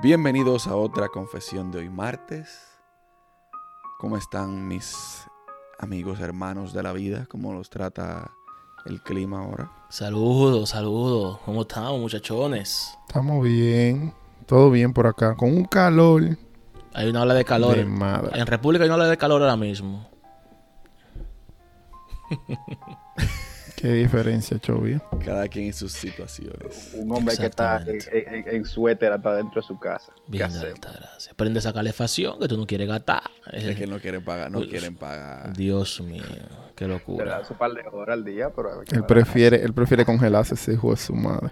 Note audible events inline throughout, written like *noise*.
Bienvenidos a otra confesión de hoy martes. ¿Cómo están mis amigos, hermanos de la vida? ¿Cómo los trata el clima ahora? Saludos, saludos. ¿Cómo estamos, muchachones? Estamos bien, todo bien por acá, con un calor Hay una ola de calor. de madre. En República hay una ola de calor ahora mismo. *laughs* Qué diferencia, Chovy. Cada quien en sus situaciones. Un hombre que está en, en- en suéter hasta dentro de su casa. ¿Qué Bien, alta gracias. Prende esa calefacción que tú no quieres gastar. Es que no quieren pagar, no quieren pagar. Dios mío, qué Le da locura. su par de horas al día, pero... hay que Él prefiere, él prefiere congelarse ese hijo de su madre.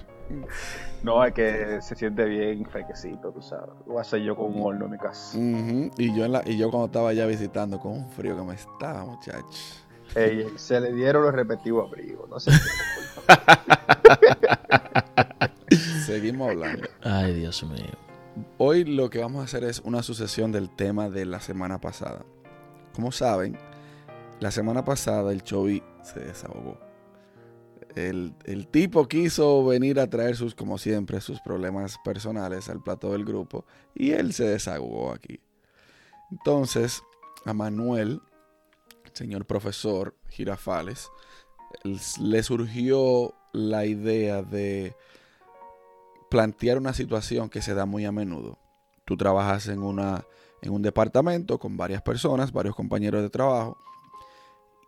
No, es que se siente bien fresquecito, tú sabes. Lo hacer yo con un horno en mi casa. Ujú, Y yo en la, y yo cuando estaba allá visitando con un frío que me estaba, muchachos. Ey, *laughs* se le dieron los respectivos abrigos, no sé. *laughs* Seguimos hablando. Ay, Dios mío. Hoy lo que vamos a hacer es una sucesión del tema de la semana pasada. Como saben, la semana pasada el Chovy se desahogó. El, el tipo quiso venir a traer sus, como siempre, sus problemas personales al plato del grupo y él se desahogó aquí. Entonces, a Manuel, el señor profesor Girafales, le surgió la idea de plantear una situación que se da muy a menudo. Tú trabajas en, una, en un departamento con varias personas, varios compañeros de trabajo,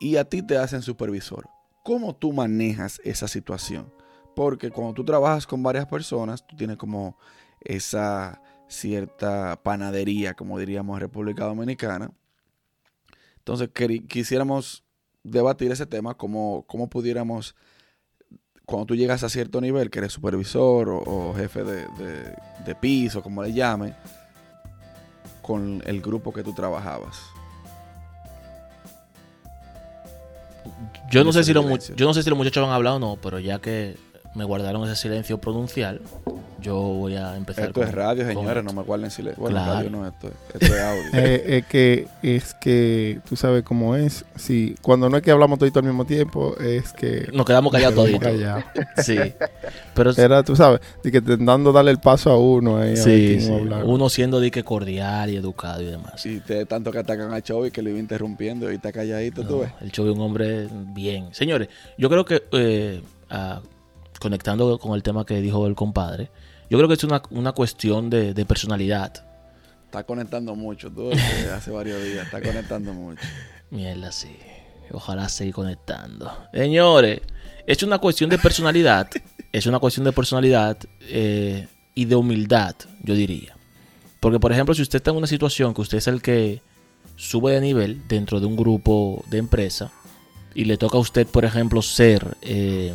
y a ti te hacen supervisor. ¿Cómo tú manejas esa situación? Porque cuando tú trabajas con varias personas, tú tienes como esa cierta panadería, como diríamos en República Dominicana. Entonces quisiéramos debatir ese tema, cómo, cómo pudiéramos cuando tú llegas a cierto nivel, que eres supervisor o, o jefe de, de- de piso, como le llamen, con el grupo que tú trabajabas. Yo no, sé si silencio. yo no sé si los muchachos han hablado o no, pero ya que me guardaron ese silencio pronuncial, yo voy a empezar. Esto es con- radio, con señores, esto. no me guarden silencio. Bueno, Claro. radio no, esto, esto es audio. *laughs* Eh, es que es que tú sabes cómo es. Sí, cuando no es que hablamos todito al mismo tiempo, es que Nos quedamos callados quedamos toditos. callados. *laughs* Sí. Pero Era, tú sabes, de que intentando darle el paso a uno ahí a ver sí, sí. a uno siendo de que cordial y educado y demás. Y te, tanto que atacan a Chovy que lo iba interrumpiendo y está calladito, tú ves. el show es un hombre bien. Señores, yo creo que, eh, ah, conectando con el tema que dijo el compadre, yo creo que es una, una cuestión de, de personalidad. Está conectando mucho, tú *laughs* hace varios días, está conectando mucho. Mierda, sí. Ojalá seguir conectando. Señores, es una cuestión de personalidad. *laughs* es una cuestión de personalidad eh, y de humildad, yo diría. Porque, por ejemplo, si usted está en una situación que usted es el que sube de nivel dentro de un grupo de empresa y le toca a usted, por ejemplo, ser eh,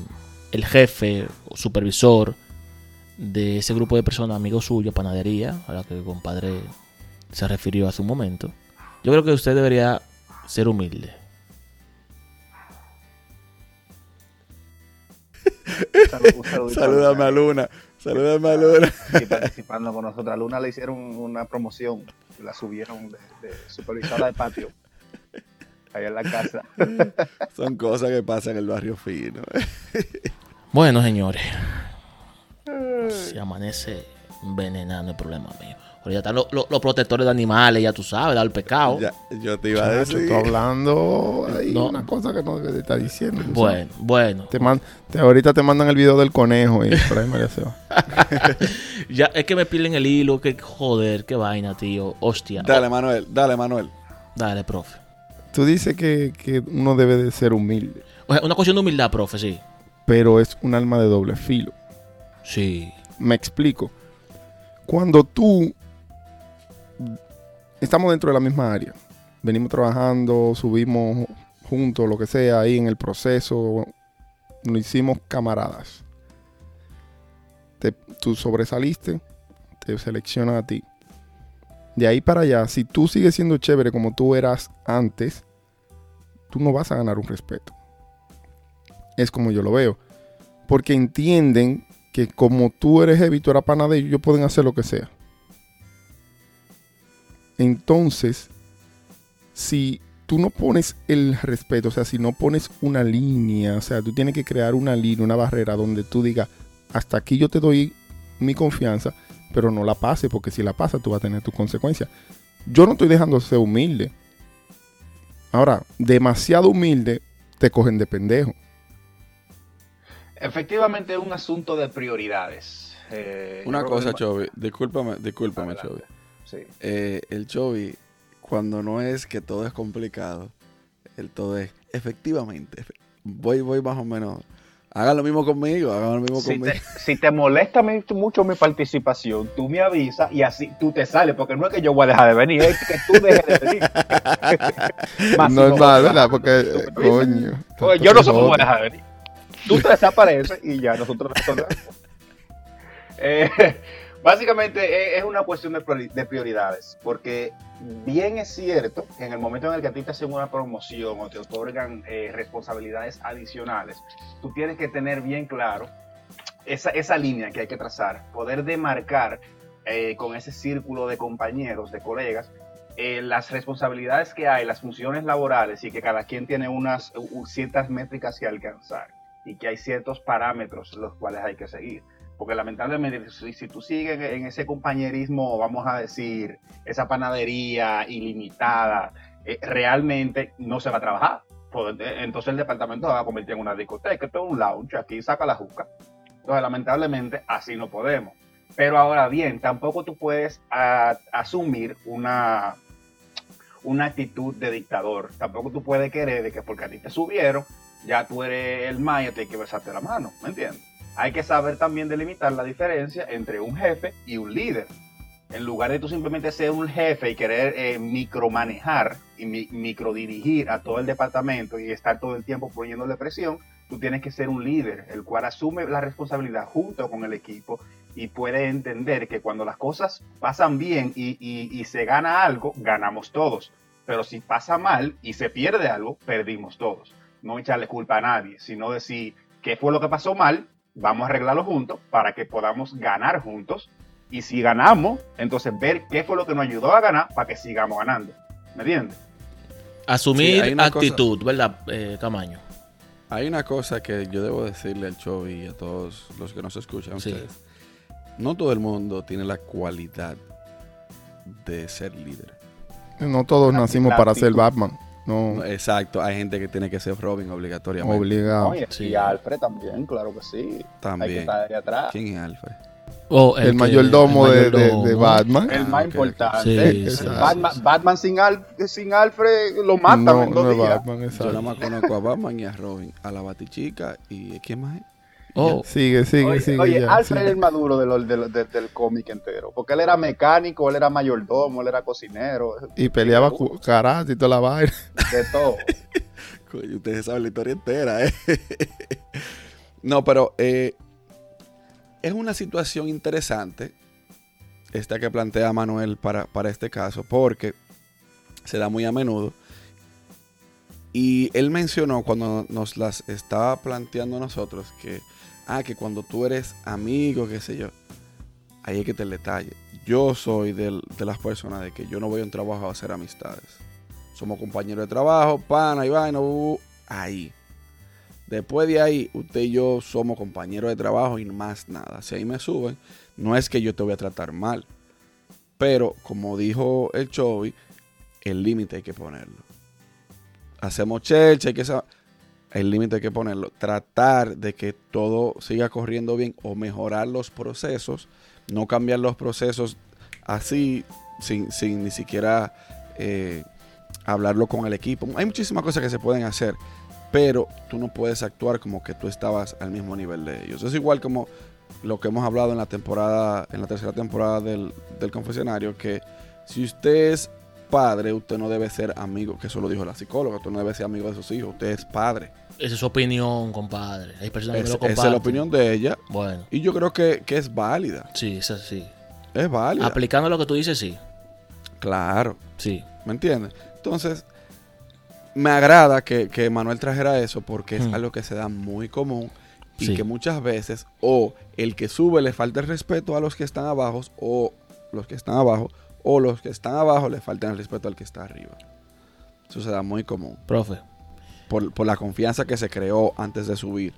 el jefe o supervisor de ese grupo de personas, amigos suyos, panadería, a la que el compadre se refirió hace un momento, yo creo que usted debería ser humilde. *laughs* Salúdame a Luna, salúdame a Luna. Aquí participando con nosotros. A Luna le hicieron una promoción. La subieron de, de supervisora de patio. Ahí en la casa. Son cosas que pasan en el barrio fino. Bueno, señores. Se amanece envenenando el problema mío. Ahora ya están los, los- los protectores de animales, ya tú sabes, al pecado. Ya, yo te iba a decir. tú hablando ahí No. una cosa que no debe de estar diciendo. sabes. Bueno, bueno. Te man- te- ahorita te mandan el video del conejo y por ahí María se va. Ya es que me piden el hilo, que joder, qué vaina, tío. Hostia. Dale, Manuel, dale, Manuel. Dale, profe. Tú dices que, que uno debe de ser humilde, O sea, una cuestión de humildad, profe, sí. pero es un alma de doble filo. Sí. Me explico. Cuando tú estamos dentro de la misma área, venimos trabajando, subimos juntos, lo que sea, ahí en el proceso, nos hicimos camaradas. Te- tú sobresaliste, te seleccionan a ti. De ahí para allá, si tú sigues siendo chévere como tú eras antes, tú no vas a ganar un respeto. Es como yo lo veo. Porque entienden que como tú eres heavy, tú eras pana de ellos, pueden hacer lo que sea. Entonces, si tú no pones el respeto, o sea, si no pones una línea, o sea, tú tienes que crear una línea, una barrera donde tú digas, hasta aquí yo te doy mi confianza, pero no la pase, porque si la pasa tú vas a tener tus consecuencias. Yo no estoy dejando de ser humilde. Ahora, demasiado humilde, te cogen de pendejo. Efectivamente es un asunto de prioridades. Eh, Una cosa, que- Chovy, discúlpame, discúlpame. Chovy. Sí. Eh, el Chovy, cuando no es que todo es complicado, el todo es efectivamente. efe- Voy, voy más o menos. Hagan lo mismo conmigo, hagan lo mismo Si conmigo. te, *laughs* si te molesta mucho mi participación, tú me avisas y así tú te sales, porque no es que yo voy a dejar de venir, es que tú dejes de venir. *laughs* *laughs* Máximo, Normal, ¿verdad? ¿verdad? Porque, coño. Oye, yo no sé cómo voy a dejar de venir. Tú te desapareces y ya nosotros. *laughs* Eh, básicamente eh, es una cuestión de priori- de prioridades, porque bien es cierto que en el momento en el que a ti te hacen una promoción o te otorgan eh, responsabilidades adicionales, tú tienes que tener bien claro esa, esa línea que hay que trazar, poder demarcar eh, con ese círculo de compañeros, de colegas, eh, las responsabilidades que hay, las funciones laborales y que cada quien tiene unas ciertas métricas que alcanzar y que hay ciertos parámetros los cuales hay que seguir. Porque lamentablemente, si, si tú sigues en ese compañerismo, vamos a decir, esa panadería ilimitada, eh, realmente no se va a trabajar. Pues, eh, Entonces el departamento va a convertir en una discoteca, esto es un lounge, aquí saca la juca. Entonces, lamentablemente, así no podemos. Pero ahora bien, tampoco tú puedes ah, asumir una, una actitud de dictador. Tampoco tú puedes querer de que porque a ti te subieron, ya tú eres el maya, te hay que besarte la mano, ¿me entiendes? Hay que saber también delimitar la diferencia entre un jefe y un líder. En lugar de tú simplemente ser un jefe y querer eh, micromanejar y mi- microdirigir a todo el departamento y estar todo el tiempo poniéndole presión, tú tienes que ser un líder, el cual asume la responsabilidad junto con el equipo y puede entender que cuando las cosas pasan bien y, y- y se gana algo, ganamos todos. Pero si pasa mal y se pierde algo, perdimos todos. No echarle culpa a nadie, sino decir qué fue lo que pasó mal, vamos a arreglarlo juntos para que podamos ganar juntos. Y si ganamos, entonces ver qué fue lo que nos ayudó a ganar para que sigamos ganando. ¿Me entiendes? Asumir Sí, cosa- actitud, ¿verdad, eh, Camaño? Hay una cosa que yo debo decirle al Chovy y a todos los que nos escuchan, Sí. ustedes. No todo el mundo tiene la cualidad de ser líder. No todos La- nacimos para ser. Batman. No, Exacto, hay gente que tiene que ser Robin obligatoriamente. obligado. Sí. Y Alfred también, claro que sí. Hay que También. estar ahí atrás. ¿Quién es Alfred? O El, que- mayordomo, el de- de- De, mayordomo. Batman. El Ah, más importante. Sí, sí. Batman, Batman sin, Al- sin Alfred lo matan no, en dos no días. Batman, Yo exacto. nada más conozco a Batman y a Robin, a la Batichica y ¿quién más es? Oh, Sigue, sigue, Oye, sigue. oye, ya, Alfred sigue. es el maduro de lo- de lo- de- del cómic entero. Porque él era mecánico, él era mayordomo, él era cocinero, Y peleaba cu- karate y toda la vaina. de todo. *laughs* Coño, ustedes saben la historia entera, ¿eh? *laughs* no, pero eh, es una situación interesante esta que plantea Manuel para, para este caso, porque se da muy a menudo. Y él mencionó cuando nos las estaba planteando a nosotros que, ah, que cuando tú eres amigo, qué sé yo, ahí hay que te detalle. Yo soy de las personas de que yo no voy a un trabajo a hacer amistades. Somos compañeros de trabajo, pana y vaina, ahí. Después de ahí, usted y yo somos compañeros de trabajo y más nada. Si ahí me suben, no es que yo te voy a tratar mal. Pero, como dijo el Chovy, el límite hay que ponerlo. Hacemos chelcha, hay que sa- El límite que ponerlo. Tratar de que todo siga corriendo bien o mejorar los procesos. No cambiar los procesos así, sin, sin ni siquiera eh, hablarlo con el equipo. Hay muchísimas cosas que se pueden hacer, pero tú no puedes actuar como que tú estabas al mismo nivel de ellos. Es igual como lo que hemos hablado en la temporada, en la tercera temporada del, del confesionario, que si usted es padre, usted no debe ser amigo, que eso lo dijo la psicóloga, usted no debe ser amigo de sus hijos, usted es padre. esa es su opinión, compadre. Hay personas que Es- me lo esa es comparten. la opinión de ella Bueno, y yo creo que, que es válida. sí, esa sí. Es válida. Aplicando lo que tú dices, sí. claro. Sí. ¿Me entiendes? Entonces, me agrada que, que Manuel trajera eso porque es Hmm. algo que se da muy común y Sí. que muchas veces o el que sube le falta el respeto a los que están abajo o los que están abajo o los que están abajo le faltan el respeto al que está arriba. Eso se da muy común Profe. por, por la confianza que se creó antes de subir.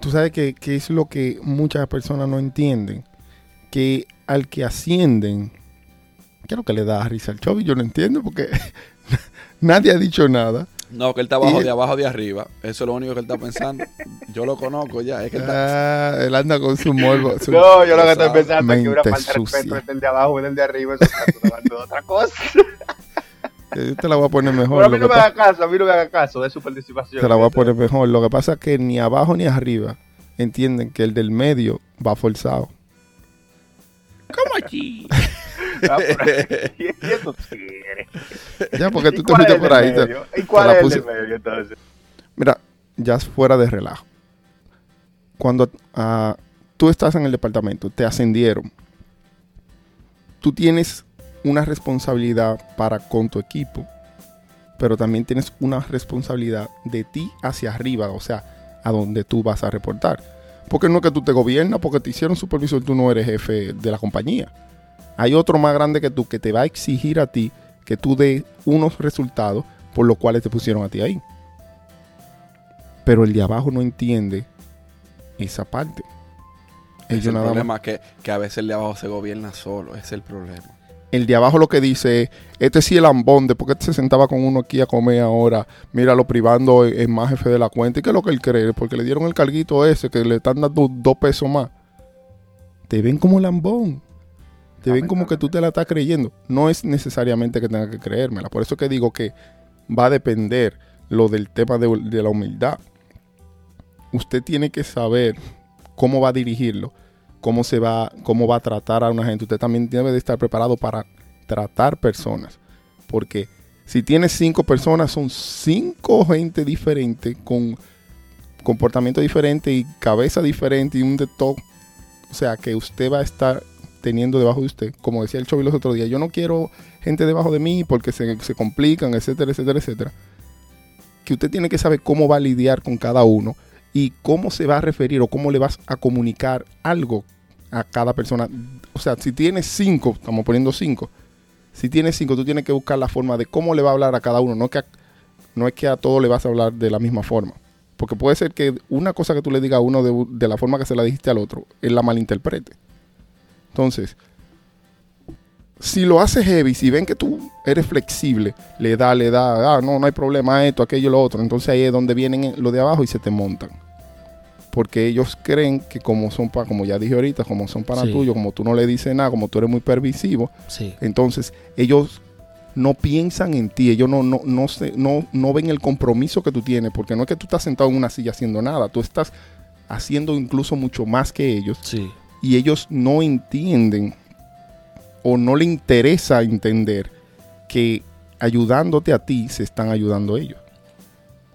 Tú sabes que, que es lo que muchas personas no entienden. Que al que ascienden, ¿qué es lo que le da a risa al Chovy? Yo no entiendo porque *laughs* nadie ha dicho nada. No, que él está abajo Y- de abajo de arriba. Eso es lo único que él está pensando. *laughs* Yo lo conozco ya. Es que él está... Ah, él anda con su morbo. su- No, yo lo que estoy pensando es que una falta de respeto entre el de abajo y el de arriba. Eso está hablando de otra cosa. Yo *laughs* te la voy a poner mejor. Pero a mí no me haga caso, a mí no me haga caso de su participación. te la voy a poner mejor. Lo que pasa es que ni abajo ni arriba entienden que el del medio va forzado. ¿Cómo allí? *laughs* *laughs* Ya, porque tú ¿Y te fuiste por ahí. medio? ¿Y cuál es el puse- medio entonces? Mira, ya es fuera de relajo. Cuando ah, tú estás en el departamento, te ascendieron. Tú tienes una responsabilidad para con tu equipo, pero también tienes una responsabilidad de ti hacia arriba, o sea, a donde tú vas a reportar. Porque no es que tú te gobiernas, porque te hicieron supervisor, tú no eres jefe de la compañía. Hay otro más grande que tú que te va a exigir a ti que tú des unos resultados por los cuales te pusieron a ti ahí. Pero el de abajo no entiende esa parte. Es el nada más- problema que, que a veces el de abajo se gobierna solo. Ese es el problema. El de abajo lo que dice es, este sí el ambón, de por qué se sentaba con uno aquí a comer ahora, míralo privando es más jefe de la cuenta. ¿Y qué es lo que él cree? Porque le dieron el carguito ese, que le están dando dos pesos más. Te ven como lambón. Te ven como que tú te la estás creyendo. No es necesariamente que tengas que creérmela. Por eso que digo que va a depender lo del tema de, de la humildad. Usted tiene que saber cómo va a dirigirlo, cómo se va, cómo va a tratar a una gente. Usted también debe de estar preparado para tratar personas. Porque si tiene cinco personas, son cinco gente diferente con comportamiento diferente y cabeza diferente y un de todo. O sea que usted va a estar teniendo debajo de usted, como decía el Chovy los otros días, yo no quiero gente debajo de mí porque se, se complican, etcétera, etcétera, etcétera. Que usted tiene que saber cómo va a lidiar con cada uno y cómo se va a referir o cómo le vas a comunicar algo a cada persona. O sea, si tienes cinco, estamos poniendo cinco, si tienes cinco, tú tienes que buscar la forma de cómo le va a hablar a cada uno. No, que no es que a todos le vas a hablar de la misma forma. Porque puede ser que una cosa que tú le digas a uno de, de la forma que se la dijiste al otro, él la malinterprete. Entonces, si lo haces heavy, si ven que tú eres flexible, le da, le da, ah, no, no hay problema, esto, aquello, lo otro. Entonces ahí es donde vienen los de abajo y se te montan. Porque ellos creen que como son para, como ya dije ahorita, como son para Sí. tuyo, como tú no le dices nada, como tú eres muy permisivo, Sí. entonces ellos no piensan en ti, ellos no, no, no, se- no, no ven el compromiso que tú tienes, porque no es que tú estás sentado en una silla haciendo nada, tú estás haciendo incluso mucho más que ellos Sí. Y ellos no entienden o no le interesa entender que ayudándote a ti se están ayudando ellos.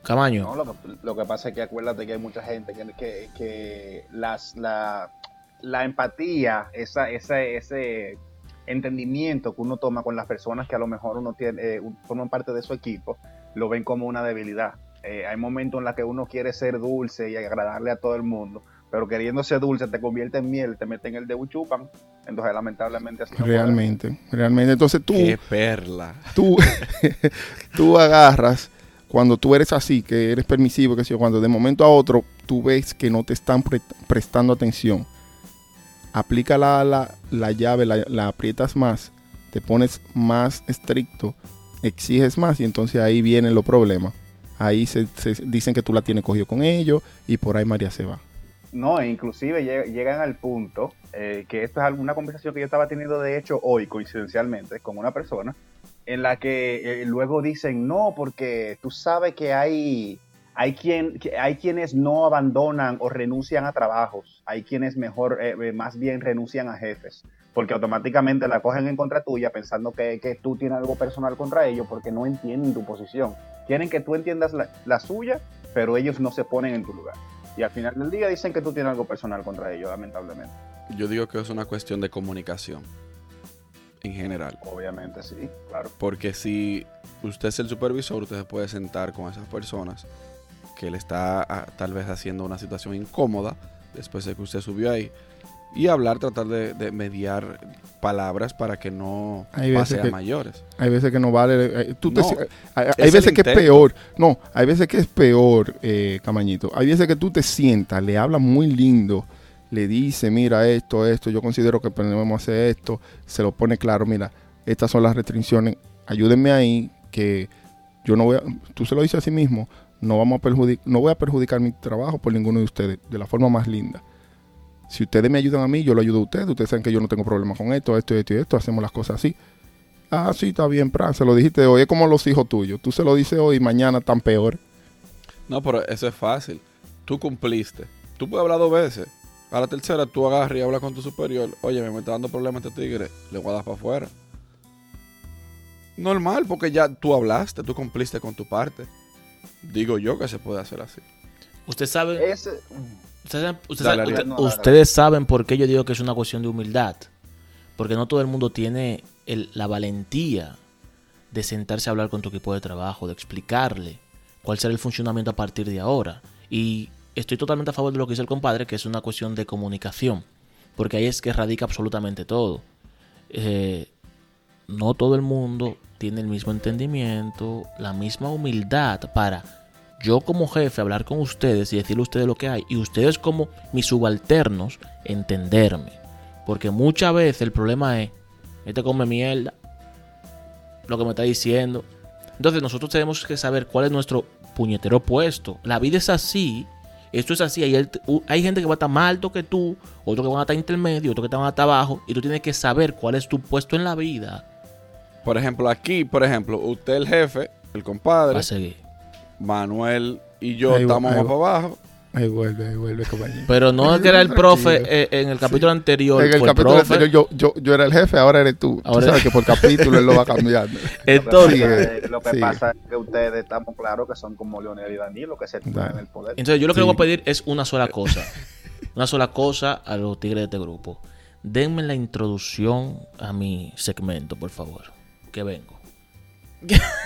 Camaño. No, lo, que, lo que pasa es que acuérdate que hay mucha gente que, que, que las, la, la empatía, esa, esa, ese entendimiento que uno toma con las personas que a lo mejor uno tiene, eh, un- forman parte de su equipo, lo ven como una debilidad. Eh, hay momentos en los que uno quiere ser dulce y agradarle a todo el mundo, pero queriendo ser dulce te convierte en miel, te meten el de un chupan. Entonces, lamentablemente, así no podemos. Realmente, realmente. Entonces tú, Qué perla. tú, *laughs* tú agarras, cuando tú eres así, que eres permisivo, que sé yo, cuando de momento a otro tú ves que no te están pre- prestando atención, aplica la, la, la llave, la, la aprietas más, te pones más estricto, exiges más y entonces ahí vienen los problemas. Ahí se, se dicen que tú la tienes cogido con ellos y por ahí María se va. No, e inclusive lleg- llegan al punto eh, que esto es alguna conversación que yo estaba teniendo de hecho hoy coincidencialmente con una persona en la que eh, luego dicen no porque tú sabes que hay hay quien hay quienes no abandonan o renuncian a trabajos, hay quienes mejor eh, más bien renuncian a jefes porque automáticamente la cogen en contra tuya pensando que, que tú tienes algo personal contra ellos porque no entienden tu posición. Quieren que tú entiendas la, la suya, pero ellos no se ponen en tu lugar. Y al final del día dicen que tú tienes algo personal contra ellos, lamentablemente. Yo digo que es una cuestión de comunicación. En general. Obviamente, sí, claro. Porque si usted es el supervisor, usted se puede sentar con esas personas que le está ah, tal vez haciendo una situación incómoda después de que usted subió ahí y hablar, tratar de, de mediar palabras para que no Hay pase a que- mayores. Hay veces que no vale. eh, tú te No, hay veces que es peor. No, hay veces que es peor, eh, Camañito. Hay veces que tú te sientas, le hablas muy lindo le dice, mira esto, esto, yo considero que podemos hacer esto, se lo pone claro, mira, estas son las restricciones, ayúdenme ahí, que yo no voy a, tú se lo dices a sí mismo, no vamos a perjudicar, no voy a perjudicar mi trabajo por ninguno de ustedes, de la forma más linda. Si ustedes me ayudan a mí, yo lo ayudo a ustedes, ustedes saben que yo no tengo problema con esto, esto, esto y esto, hacemos las cosas así. Ah, sí, está bien, Pran, se lo dijiste hoy, es como los hijos tuyos, tú se lo dices hoy y mañana están peor. No, pero eso es fácil. Tú cumpliste. Tú puedes hablar dos veces. A la tercera tú agarras y hablas con tu superior. Oye, me está dando problemas este tigre. Le voy a dar para afuera. Normal, porque ya tú hablaste, tú cumpliste con tu parte. Digo yo que se puede hacer así. Usted sabe, Ese, Dale, No, ustedes saben por qué yo digo que es una cuestión de humildad. Porque no todo el mundo tiene el- la valentía de sentarse a hablar con tu equipo de trabajo, de explicarle cuál será el funcionamiento a partir de ahora. Y estoy totalmente a favor de lo que dice el compadre, que es una cuestión de comunicación. Porque ahí es que radica absolutamente todo. Eh, no todo el mundo tiene el mismo entendimiento, la misma humildad para yo como jefe hablar con ustedes y decirle a ustedes lo que hay y ustedes como mis subalternos entenderme. Porque muchas veces el problema es, este come mierda, lo que me está diciendo. Entonces nosotros tenemos que saber cuál es nuestro puñetero puesto. La vida es así, esto es así. Hay, el- hay gente que va a estar más alto que tú, otro que van a estar intermedio, otro que van a estar abajo y tú tienes que saber cuál es tu puesto en la vida Por ejemplo, aquí, por ejemplo, usted el jefe, el compadre, para seguir. Manuel y yo Ahí estamos ahí más para abajo. Ahí vuelve, ahí vuelve, compañero. Pero no es que era el profe eh, en el capítulo anterior. En el fue capítulo profe. anterior yo, yo, yo era el jefe, ahora eres tú. Ahora- Tú sabes que por capítulo él lo va cambiando. *laughs* Entonces, Lo que, pasa, lo que sigue. pasa es que ustedes estamos claros que son como Leonel y Danilo, que se tienen Dale. en el poder. entonces yo lo que Sí. le voy a pedir es una sola cosa. Una sola cosa a los tigres de este grupo. Denme la introducción a mi segmento, por favor. Que vengo.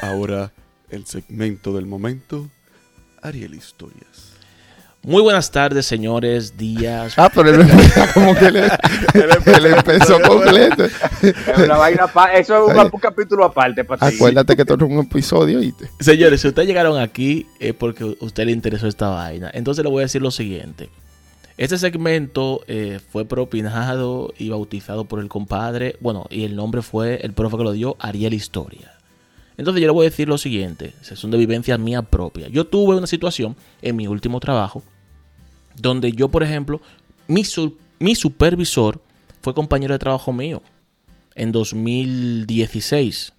Ahora, el segmento del momento, Ariel Historias. Muy buenas tardes, señores, días. Ah, pero él *laughs* *laughs* como que él, él empezó completo. Es una vaina pa- eso es un, un capítulo aparte para ti. Acuérdate que esto es un episodio, ¿oíste? Señores, si ustedes llegaron aquí es porque a usted le interesó esta vaina. Entonces le voy a decir lo siguiente. Este segmento eh, fue propinado y bautizado por el compadre. Bueno, y el nombre fue el profe que lo dio, Ariel Historia. Entonces yo le voy a decir lo siguiente. Son de vivencias mías propias. Yo tuve una situación en mi último trabajo donde yo, por ejemplo, mi supervisor fue compañero de trabajo mío en 2016.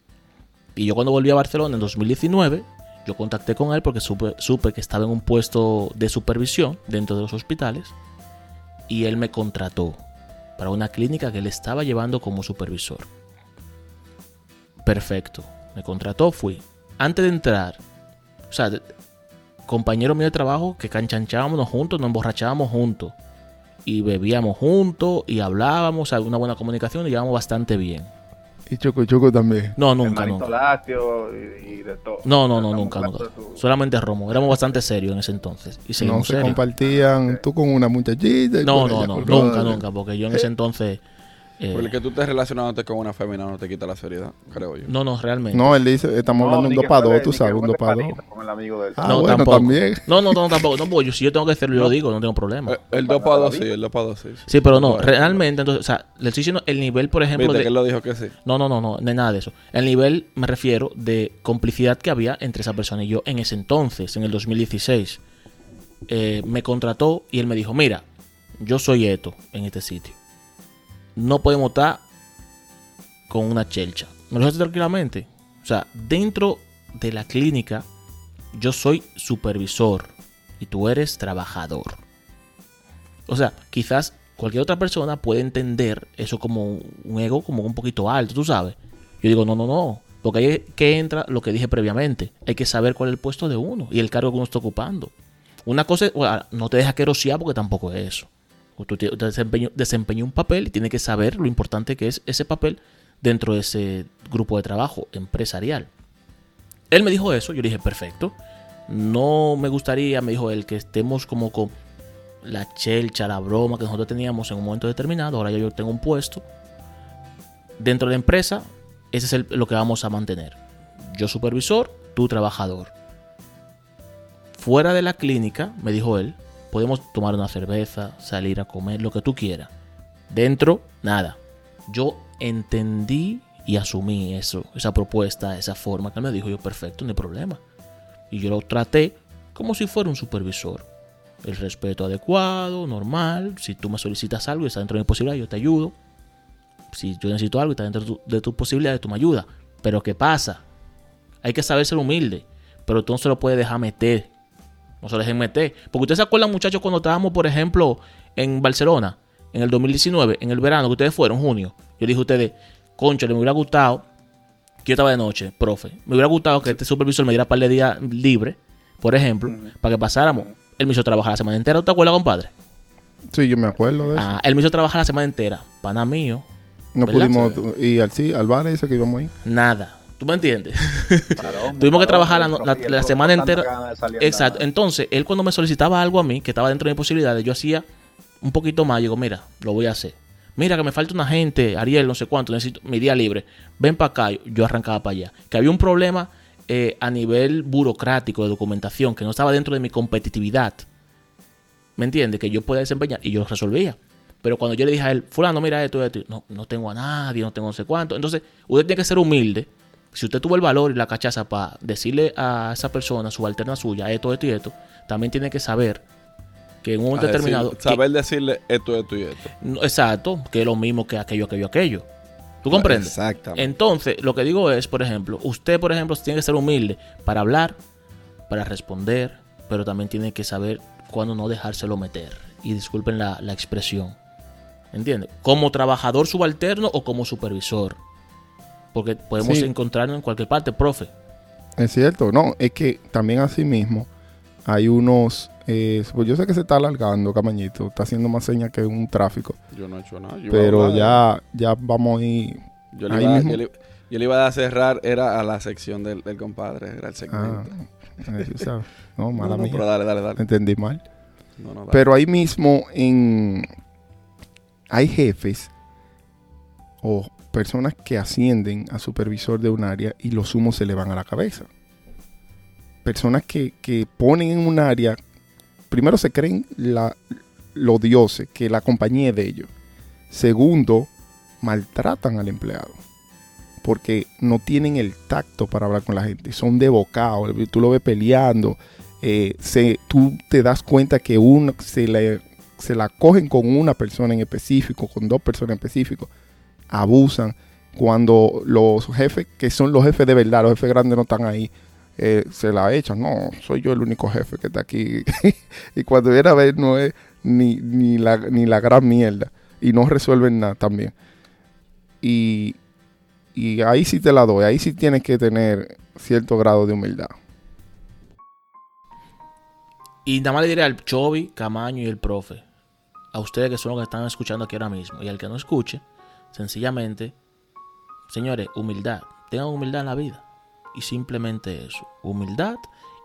Y yo cuando volví a Barcelona en 2019, yo contacté con él porque supe, supe que estaba en un puesto de supervisión dentro de los hospitales. Y él me contrató para una clínica que él estaba llevando como supervisor. Perfecto. Me contrató, fui. Antes de entrar, o sea, compañero mío de trabajo que canchanchábamos juntos, nos emborrachábamos juntos. Y bebíamos juntos y hablábamos, o sea, una buena comunicación y llevábamos bastante bien. Y Choco Choco también. No, nunca, nunca. lácteo y, y de todo. No, no, no, nunca, tu- Solamente Romo. Éramos bastante serios en ese entonces. Y No se serios. compartían tú con una muchachita. y No, no, no, nunca, nunca, porque yo en ese entonces... eh, Por el que tú estés relacionándote con una fémina no te quita la seriedad, creo yo. no, no, realmente. No, él dice, estamos hablando ni un 2 que para juegue- 2, tú sabes, un juegue 2 para 2. panita Con el amigo del Ah, No, bueno, tampoco. también. No, no, no, tampoco. No, porque yo, si yo tengo que hacerlo, yo lo digo, no tengo problema. Eh, El 2 para 2 sí, el 2 para 2 sí. Sí, pero no, Bueno, realmente, entonces, o sea, le estoy diciendo el nivel, por ejemplo, Viste de... que él lo dijo que sí. No, no, no, no, no nada de eso. El nivel, me refiero, de complicidad que había entre esa persona y yo en ese entonces, en el 2016. Eh, me contrató y él me dijo, mira, yo soy Eto en este sitio. No podemos estar con una chelcha. Me lo dijo tranquilamente. O sea, dentro de la clínica, yo soy supervisor y tú eres trabajador. O sea, quizás cualquier otra persona puede entender eso como un ego como un poquito alto, tú sabes. Yo digo, no, no, no. Porque ahí que entra lo que dije previamente. Hay que saber cuál es el puesto de uno y el cargo que uno está ocupando. Una cosa no te deja querosear porque tampoco es eso. Desempeño, desempeña un papel y tienes que saber lo importante que es ese papel dentro de ese grupo de trabajo empresarial. Él me dijo eso, yo le dije, perfecto. No me gustaría, me dijo él, que estemos como con la chelcha, la broma que nosotros teníamos en un momento determinado. Ahora yo tengo un puesto. Dentro de la empresa, ese es lo que vamos a mantener. Yo supervisor, tú trabajador. Fuera de la clínica, me dijo él, podemos tomar una cerveza, salir a comer, lo que tú quieras. Dentro, nada. Yo entendí y asumí eso, esa propuesta, esa forma que me dijo, yo perfecto, no hay problema. Y yo lo traté como si fuera un supervisor. El respeto adecuado, normal. Si tú me solicitas algo y está dentro de mi posibilidad, yo te ayudo. Si yo necesito algo y está dentro de tu, de tu posibilidad, tú me ayudas. Pero ¿qué pasa? Hay que saber ser humilde. Pero tú no se lo puedes dejar meter. No se dejen meter. Porque ustedes se acuerdan, muchachos, cuando estábamos, por ejemplo, en Barcelona, en el 2019, en el verano, que ustedes fueron, junio. Yo dije a ustedes, concha, me hubiera gustado, que yo estaba de noche, profe, me hubiera gustado que este supervisor me diera un par de días libre, por ejemplo, para que pasáramos. Él me hizo trabajar la semana entera, ¿tú te acuerdas, compadre? Sí, yo me acuerdo de eso. Ah, él me hizo trabajar la semana entera. Pana mío, no ¿verdad? pudimos ir al, sí, al bar ese que íbamos ahí. nada. ¿Tú me entiendes? *laughs* *laughs* Tuvimos que trabajar la, semana entera. Exacto. Entonces, él cuando me solicitaba algo a mí, que estaba dentro de mis posibilidades, yo hacía un poquito más. Yo digo, mira, lo voy a hacer. Mira, que me falta una gente, Ariel, no sé cuánto, necesito mi día libre. Ven para acá. Yo arrancaba para allá. Que había un problema eh, a nivel burocrático de documentación que no estaba dentro de mi competitividad. ¿Me entiendes? Que yo podía desempeñar y yo lo resolvía. Pero cuando yo le dije a él, fulano, mira esto, esto, no, no tengo a nadie, no tengo no sé cuánto. Entonces, usted tiene que ser humilde. Si usted tuvo el valor y la cachaza para decirle a esa persona, subalterna suya, esto, esto y esto, también tiene que saber que en un momento decir- determinado... que- saber decirle esto, esto y esto. no, exacto, que es lo mismo que aquello, aquello, aquello. ¿Tú comprendes? Exactamente. Entonces, lo que digo es, por ejemplo, usted, por ejemplo, tiene que ser humilde para hablar, para responder, pero también tiene que saber cuándo no dejárselo meter. Y disculpen la, la expresión. ¿Entiende? Como trabajador subalterno o como supervisor. Porque podemos Sí. encontrarnos en cualquier parte, profe. Es cierto, no, es que también así mismo hay unos, eh, pues yo sé que se está alargando, Camañito, está haciendo más señas que un tráfico, Yo no he hecho nada. Yo a pero ya, ya vamos a ir, Yo le, ahí iba, mismo. yo, le, yo le iba a cerrar, era a la sección del, del compadre, era el ah, segmento. eh, tú sabes. *laughs* no, mala no, mía, pero dale, dale, dale. entendí mal. No, no, dale. Pero ahí mismo en hay jefes o personas que ascienden a supervisor de un área y los humos se le van a la cabeza. Personas que, que ponen en un área, primero se creen la, los dioses, que la compañía es de ellos. Segundo, maltratan al empleado. Porque no tienen el tacto para hablar con la gente. Son de bocado. Tú lo ves peleando. eh, se, tú te das cuenta que uno se, se la cogen con una persona en específico, con dos personas en específico, abusan. Cuando los jefes, que son los jefes de verdad, los jefes grandes no están ahí, eh, se la echan. No, soy yo el único jefe que está aquí. *laughs* y cuando viene a ver, no es ni, ni, la, ni la gran mierda. Y no resuelven nada también. Y, y ahí sí te la doy, ahí sí tienes que tener cierto grado de humildad. Y nada más le diré al Chovi, Camaño y el profe. A ustedes que son los que están escuchando aquí ahora mismo. Y al que no escuche, sencillamente, señores, humildad. Tengan humildad en la vida. Y simplemente eso. Humildad.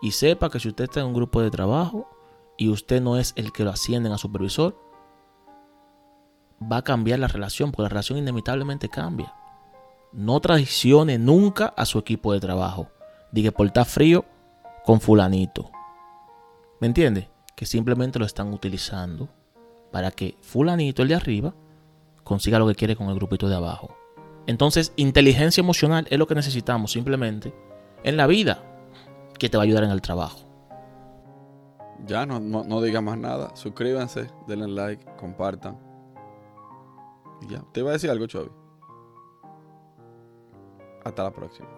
Y sepa que si usted está en un grupo de trabajo y usted no es el que lo ascienden a supervisor, va a cambiar la relación. Porque la relación inevitablemente cambia. No traicione nunca a su equipo de trabajo. Diga por estar frío con fulanito. ¿Me entiendes? Que simplemente lo están utilizando para que fulanito, el de arriba, consiga lo que quiere con el grupito de abajo. Entonces, inteligencia emocional es lo que necesitamos simplemente en la vida que te va a ayudar en el trabajo. Ya, no, no, diga más nada. Suscríbanse, denle like, compartan. Ya. ¿Te iba a decir algo, Chovi? Hasta la próxima.